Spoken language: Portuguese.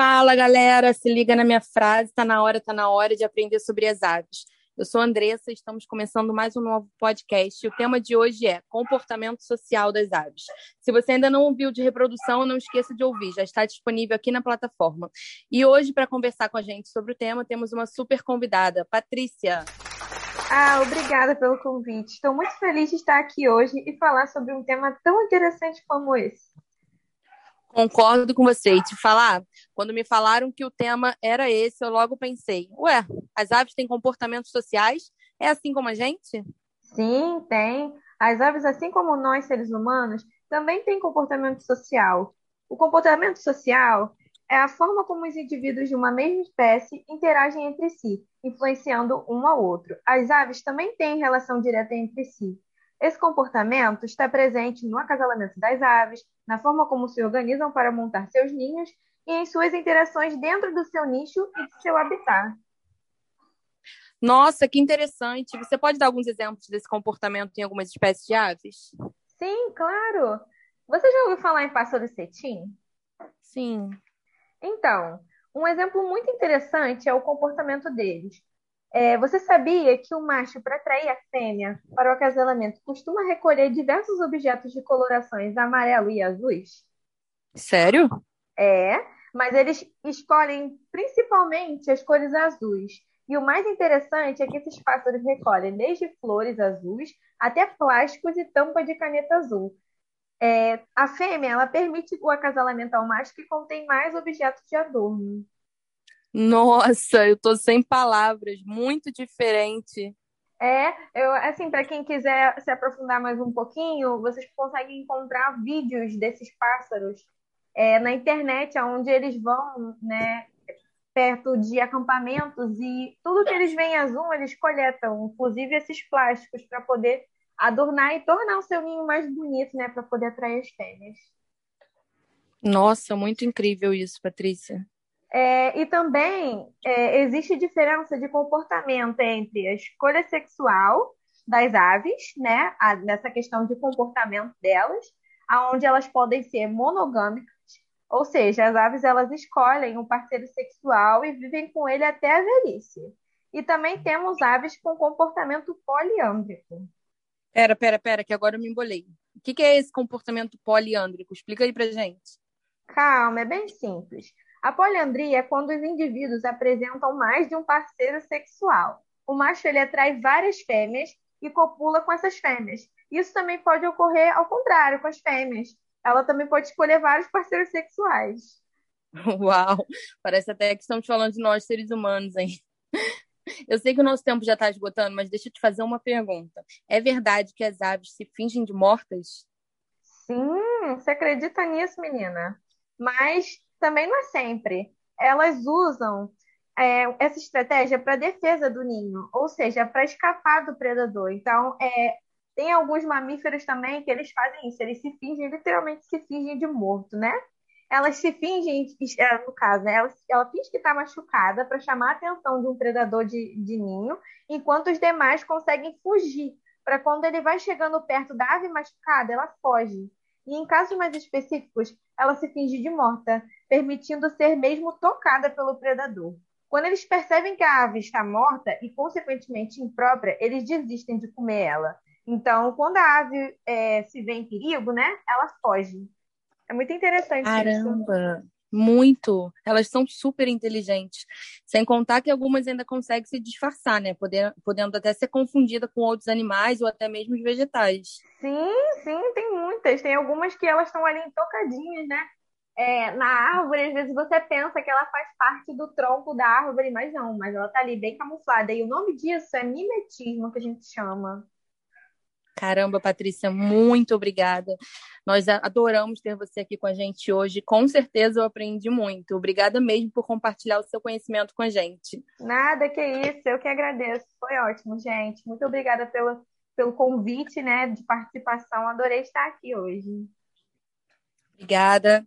Fala, galera, se liga na minha frase, tá na hora, tá na hora de aprender sobre as aves. Eu sou a Andressa, estamos começando mais um novo podcast. O tema de hoje é comportamento social das aves. Se você ainda não ouviu de reprodução, não esqueça de ouvir, já está disponível aqui na plataforma. E hoje, para conversar com a gente sobre o tema, temos uma super convidada, Patrícia. Ah, obrigada pelo convite. Estou muito feliz de estar aqui hoje e falar sobre um tema tão interessante como esse. Concordo com você. E te falar, quando me falaram que o tema era esse, eu logo pensei: ué, as aves têm comportamentos sociais? É assim como a gente? Sim, tem. As aves, assim como nós, seres humanos, também têm comportamento social. O comportamento social é a forma como os indivíduos de uma mesma espécie interagem entre si, influenciando um ao outro. As aves também têm relação direta entre si. Esse comportamento está presente no acasalamento das aves, na forma como se organizam para montar seus ninhos e em suas interações dentro do seu nicho e do seu habitat. Nossa, que interessante! Você pode dar alguns exemplos desse comportamento em algumas espécies de aves? Sim, claro! Você já ouviu falar em pássaro cetim? Sim. Então, um exemplo muito interessante é o comportamento deles. É, você sabia que o macho, para atrair a fêmea para o acasalamento, costuma recolher diversos objetos de colorações amarelo e azuis? Sério? É, mas eles escolhem principalmente as cores azuis. E o mais interessante é que esses pássaros recolhem desde flores azuis até plásticos e tampa de caneta azul. É, a fêmea ela permite o acasalamento ao macho que contém mais objetos de adorno. Nossa, eu tô sem palavras, muito diferente. É, eu, assim, para quem quiser se aprofundar mais um pouquinho, vocês conseguem encontrar vídeos desses pássaros é, na internet, onde eles vão, né, perto de acampamentos e tudo que eles veem azul, eles coletam, inclusive esses plásticos, para poder adornar e tornar o seu ninho mais bonito, né, para poder atrair as fêmeas. Nossa, muito incrível isso, Patrícia. É, e também é, existe diferença de comportamento entre a escolha sexual das aves, né, a, nessa questão de comportamento delas, aonde elas podem ser monogâmicas, ou seja, as aves elas escolhem um parceiro sexual e vivem com ele até a velhice. E também temos aves com comportamento poliândrico. Pera, pera, pera, que agora eu me embolei. O que, que é esse comportamento poliândrico? Explica aí pra gente. Calma, é bem simples. A poliandria é quando os indivíduos apresentam mais de um parceiro sexual. O macho ele atrai várias fêmeas e copula com essas fêmeas. Isso também pode ocorrer ao contrário com as fêmeas. Ela também pode escolher vários parceiros sexuais. Uau! Parece até que estamos falando de nós, seres humanos, hein? Eu sei que o nosso tempo já está esgotando, mas deixa eu te fazer uma pergunta. É verdade que as aves se fingem de mortas? Sim, você acredita nisso, menina? Mas também não é sempre. Elas usam é, essa estratégia para defesa do ninho, ou seja, para escapar do predador. Então, é, tem alguns mamíferos também que eles fazem isso, eles se fingem, literalmente se fingem de morto, né? Elas se fingem, é, no caso, né? ela, ela finge que está machucada para chamar a atenção de um predador de, de ninho, enquanto os demais conseguem fugir, para quando ele vai chegando perto da ave machucada, ela foge. E em casos mais específicos, ela se finge de morta, permitindo ser mesmo tocada pelo predador. Quando eles percebem que a ave está morta e, consequentemente, imprópria, eles desistem de comer ela. Então, quando a ave é, se vê em perigo, né, ela foge. É muito interessante Caramba. Isso. Muito. Elas são super inteligentes. Sem contar que algumas ainda conseguem se disfarçar, né? Podendo, podendo até ser confundida com outros animais ou até mesmo os vegetais. Sim, sim, tem muitas. Tem algumas que elas estão ali tocadinhas, né? é, na árvore, às vezes você pensa que ela faz parte do tronco da árvore, mas não, mas ela tá ali bem camuflada. E o nome disso é mimetismo, que a gente chama. Caramba, Patrícia, muito obrigada. Nós adoramos ter você aqui com a gente hoje. Com certeza eu aprendi muito. Obrigada mesmo por compartilhar o seu conhecimento com a gente. Nada, que isso. Eu que agradeço. Foi ótimo, gente. Muito obrigada pelo, pelo convite, né, de participação. Adorei estar aqui hoje. Obrigada.